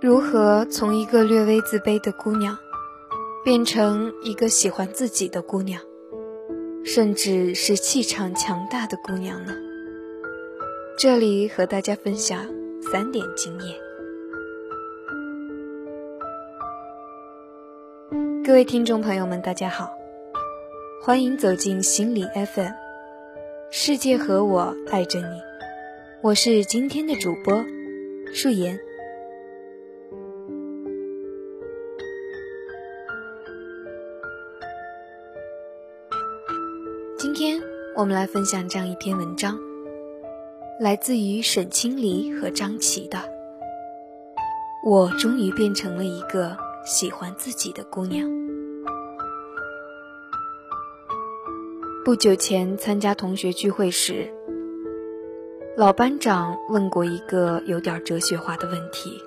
如何从一个略微自卑的姑娘，变成一个喜欢自己的姑娘，甚至是气场强大的姑娘呢？这里和大家分享三点经验。各位听众朋友们，大家好，欢迎走进心理 FM，世界和我爱着你，我是今天的主播素颜。我们来分享这样一篇文章，来自于沈清离和张琪的。我终于变成了一个喜欢自己的姑娘。不久前参加同学聚会时，老班长问过一个有点哲学化的问题：“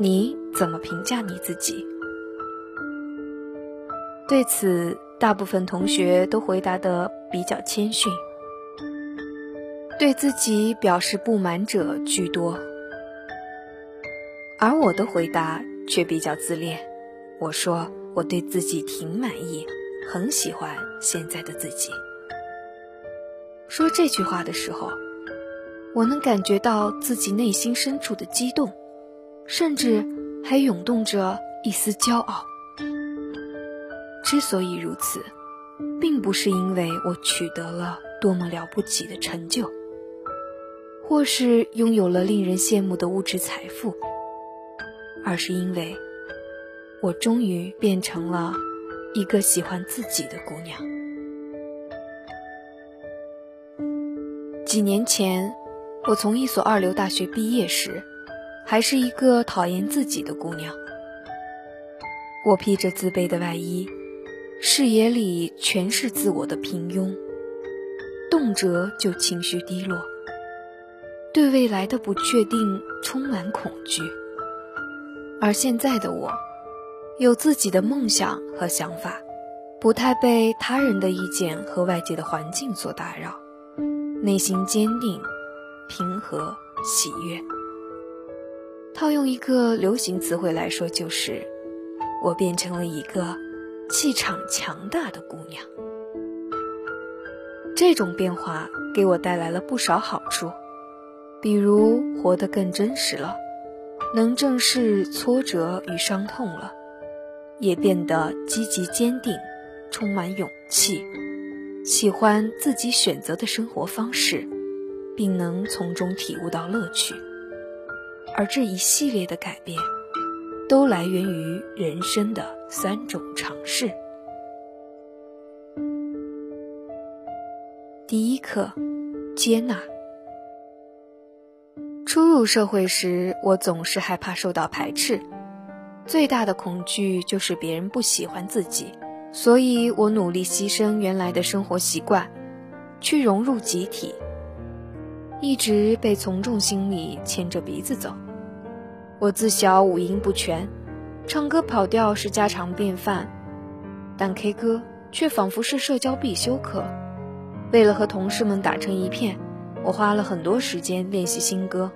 你怎么评价你自己？”对此，大部分同学都回答的比较谦逊，对自己表示不满者居多，而我的回答却比较自恋。我说我对自己挺满意。很喜欢现在的自己。说这句话的时候，我能感觉到自己内心深处的激动，甚至还涌动着一丝骄傲。之所以如此，并不是因为我取得了多么了不起的成就，或是拥有了令人羡慕的物质财富，而是因为，我终于变成了。一个喜欢自己的姑娘。几年前，我从一所二流大学毕业时，还是一个讨厌自己的姑娘。我披着自卑的外衣，视野里全是自我的平庸，动辄就情绪低落，对未来的不确定充满恐惧。而现在的我。有自己的梦想和想法，不太被他人的意见和外界的环境所打扰，内心坚定、平和、喜悦。套用一个流行词汇来说，就是我变成了一个气场强大的姑娘。这种变化给我带来了不少好处，比如活得更真实了，能正视挫折与伤痛了。也变得积极坚定，充满勇气，喜欢自己选择的生活方式，并能从中体悟到乐趣。而这一系列的改变，都来源于人生的三种尝试。第一课，接纳。初入社会时，我总是害怕受到排斥。最大的恐惧就是别人不喜欢自己，所以我努力牺牲原来的生活习惯，去融入集体，一直被从众心理牵着鼻子走。我自小五音不全，唱歌跑调是家常便饭，但 K 歌却仿佛是社交必修课。为了和同事们打成一片，我花了很多时间练习新歌，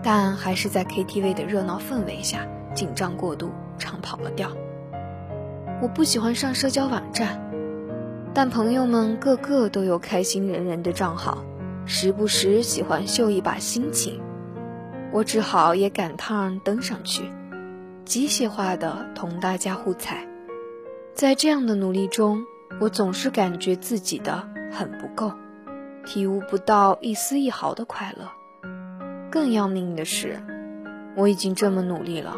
但还是在 KTV 的热闹氛围下。紧张过度，唱跑了调。我不喜欢上社交网站，但朋友们个个都有开心人人的账号，时不时喜欢秀一把心情。我只好也赶趟登上去，机械化的同大家互踩。在这样的努力中，我总是感觉自己的很不够，体悟不到一丝一毫的快乐。更要命的是，我已经这么努力了。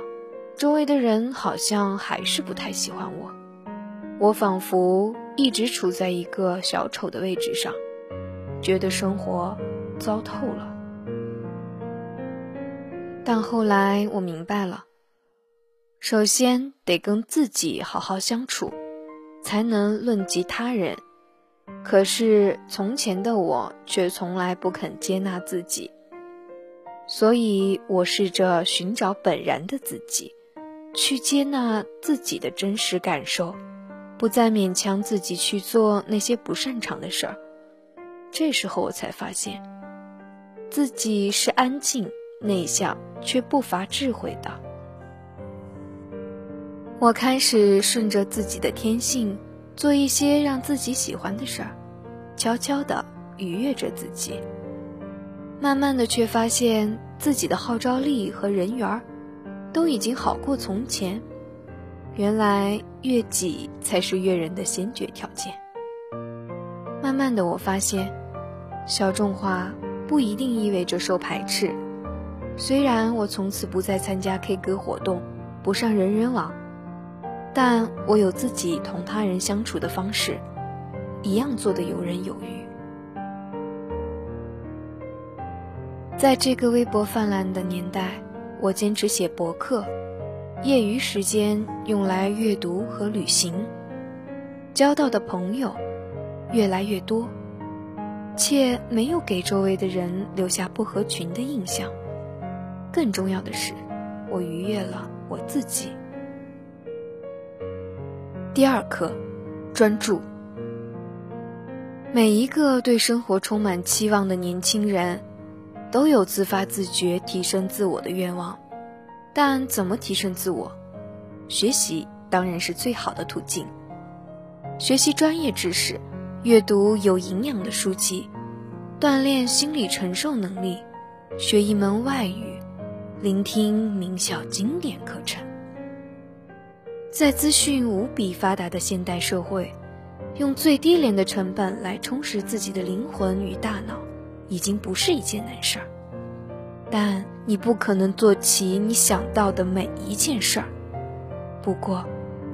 周围的人好像还是不太喜欢我，我仿佛一直处在一个小丑的位置上，觉得生活糟透了。但后来我明白了，首先得跟自己好好相处，才能论及他人。可是从前的我却从来不肯接纳自己，所以我试着寻找本然的自己。去接纳自己的真实感受，不再勉强自己去做那些不擅长的事儿。这时候我才发现，自己是安静、内向却不乏智慧的。我开始顺着自己的天性，做一些让自己喜欢的事儿，悄悄地愉悦着自己。慢慢的，却发现自己的号召力和人缘儿，都已经好过从前。原来悦己才是悦人的先决条件。慢慢的，我发现，小众化不一定意味着受排斥。虽然我从此不再参加 K 歌活动，不上人人网。但我有自己同他人相处的方式，一样做得游刃有余。在这个微博泛滥的年代，我坚持写博客，业余时间用来阅读和旅行，交到的朋友越来越多，且没有给周围的人留下不合群的印象。更重要的是，我愉悦了我自己。第二课，专注。每一个对生活充满期望的年轻人，都有自发自觉提升自我的愿望。但怎么提升自我？学习当然是最好的途径。学习专业知识，阅读有营养的书籍，锻炼心理承受能力，学一门外语，聆听名校经典课程。在资讯无比发达的现代社会，用最低廉的成本来充实自己的灵魂与大脑，已经不是一件难事儿。但你不可能做齐你想到的每一件事儿。不过，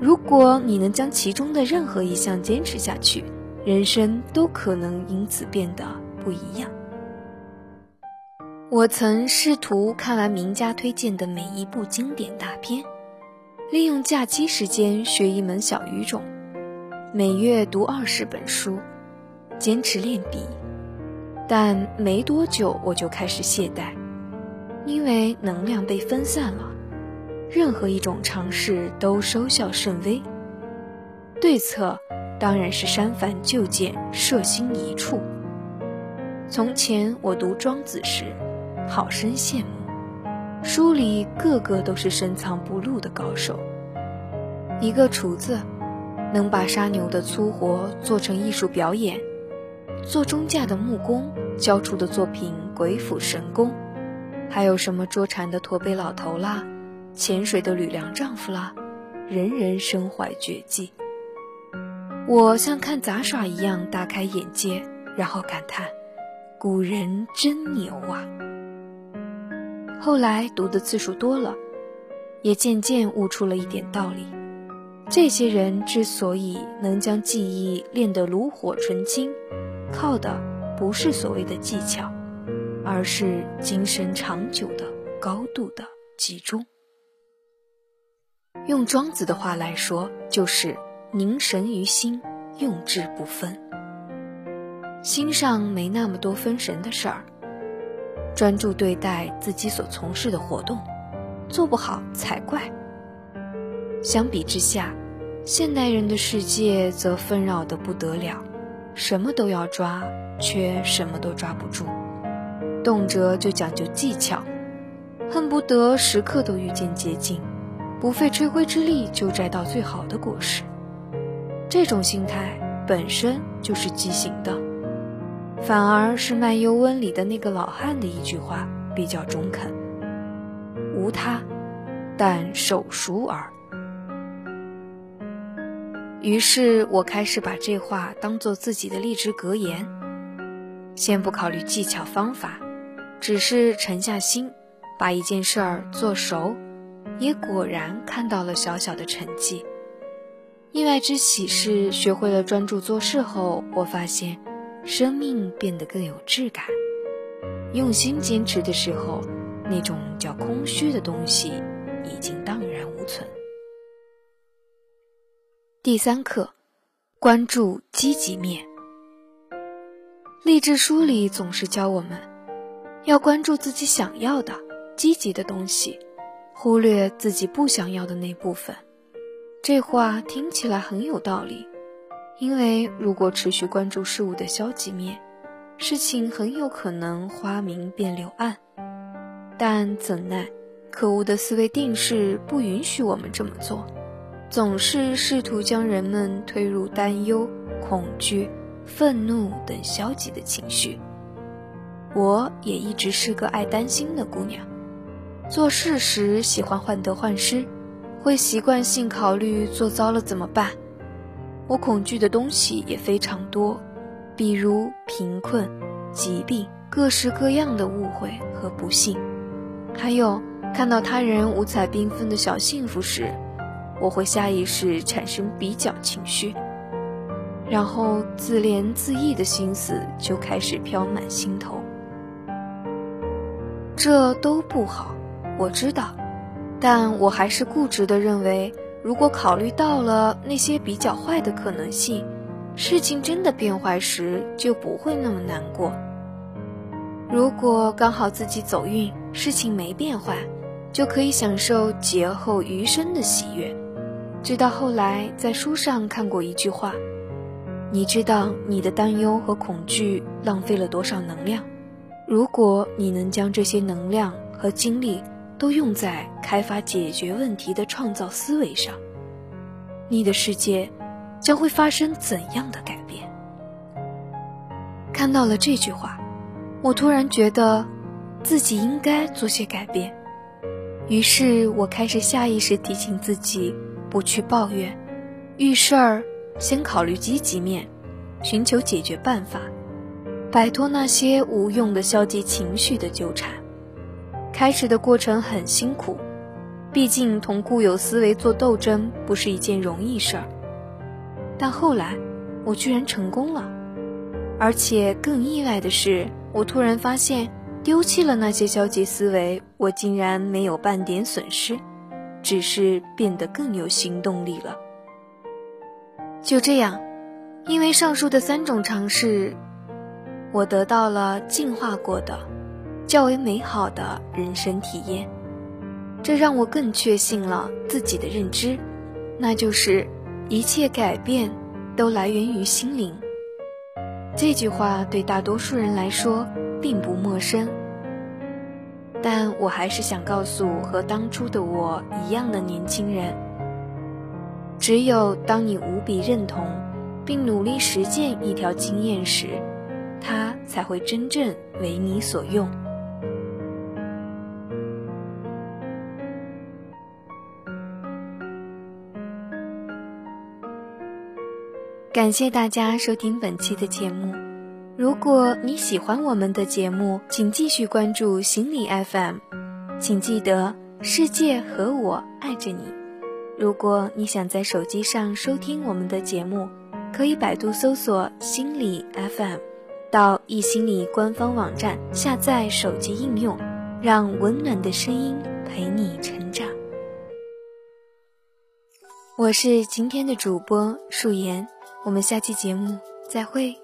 如果你能将其中的任何一项坚持下去，人生都可能因此变得不一样。我曾试图看完名家推荐的每一部经典大片。利用假期时间学一门小语种，每月读二十本书，坚持练笔。但没多久我就开始懈怠，因为能量被分散了，任何一种尝试都收效甚微。对策当然是删繁就简，摄心一处。从前我读庄子时，好生羡慕。书里个个都是深藏不露的高手。一个厨子能把杀牛的粗活做成艺术表演，做钟架的木工交出的作品鬼斧神工，还有什么捉蝉的驼背老头啦，潜水的吕梁丈夫啦，人人身怀绝技。我像看杂耍一样大开眼界，然后感叹：古人真牛啊！后来读的次数多了，也渐渐悟出了一点道理：这些人之所以能将记忆练得炉火纯青，靠的不是所谓的技巧，而是精神长久的高度的集中。用庄子的话来说，就是凝神于心，用智不分。心上没那么多分神的事儿。专注对待自己所从事的活动，做不好才怪。相比之下，现代人的世界则纷扰的不得了，什么都要抓，却什么都抓不住，动辄就讲究技巧，恨不得时刻都遇见捷径，不费吹灰之力就摘到最好的果实。这种心态本身就是畸形的。反而是《卖油温》里的那个老汉的一句话比较中肯：“无他，但手熟耳。”于是我开始把这话当做自己的励志格言。先不考虑技巧方法，只是沉下心，把一件事儿做熟，也果然看到了小小的成绩。意外之喜是，学会了专注做事后，我发现。生命变得更有质感。用心坚持的时候，那种叫空虚的东西已经荡然无存。第三课，关注积极面。励志书里总是教我们，要关注自己想要的、积极的东西，忽略自己不想要的那部分。这话听起来很有道理。因为如果持续关注事物的消极面，事情很有可能花明变柳暗。但怎奈，可恶的思维定式不允许我们这么做，总是试图将人们推入担忧、恐惧、愤怒等消极的情绪。我也一直是个爱担心的姑娘，做事时喜欢患得患失，会习惯性考虑做糟了怎么办。我恐惧的东西也非常多，比如贫困、疾病、各式各样的误会和不幸，还有看到他人五彩缤纷的小幸福时，我会下意识产生比较情绪，然后自怜自艾的心思就开始飘满心头。这都不好，我知道，但我还是固执地认为。如果考虑到了那些比较坏的可能性，事情真的变坏时就不会那么难过。如果刚好自己走运，事情没变坏，就可以享受劫后余生的喜悦。直到后来在书上看过一句话：“你知道你的担忧和恐惧浪费了多少能量？如果你能将这些能量和精力。”都用在开发解决问题的创造思维上，你的世界将会发生怎样的改变？看到了这句话，我突然觉得自己应该做些改变。于是我开始下意识提醒自己，不去抱怨，遇事儿先考虑积极面，寻求解决办法，摆脱那些无用的消极情绪的纠缠。开始的过程很辛苦，毕竟同固有思维做斗争不是一件容易事儿。但后来，我居然成功了，而且更意外的是，我突然发现，丢弃了那些消极思维，我竟然没有半点损失，只是变得更有行动力了。就这样，因为上述的三种尝试，我得到了进化过的。较为美好的人生体验，这让我更确信了自己的认知，那就是一切改变都来源于心灵。这句话对大多数人来说并不陌生，但我还是想告诉和当初的我一样的年轻人：只有当你无比认同并努力实践一条经验时，它才会真正为你所用。感谢大家收听本期的节目。如果你喜欢我们的节目，请继续关注心理 FM。请记得，世界和我爱着你。如果你想在手机上收听我们的节目，可以百度搜索“心理 FM”，到易心理官方网站下载手机应用，让温暖的声音陪你成长。我是今天的主播素颜。我们下期节目再会。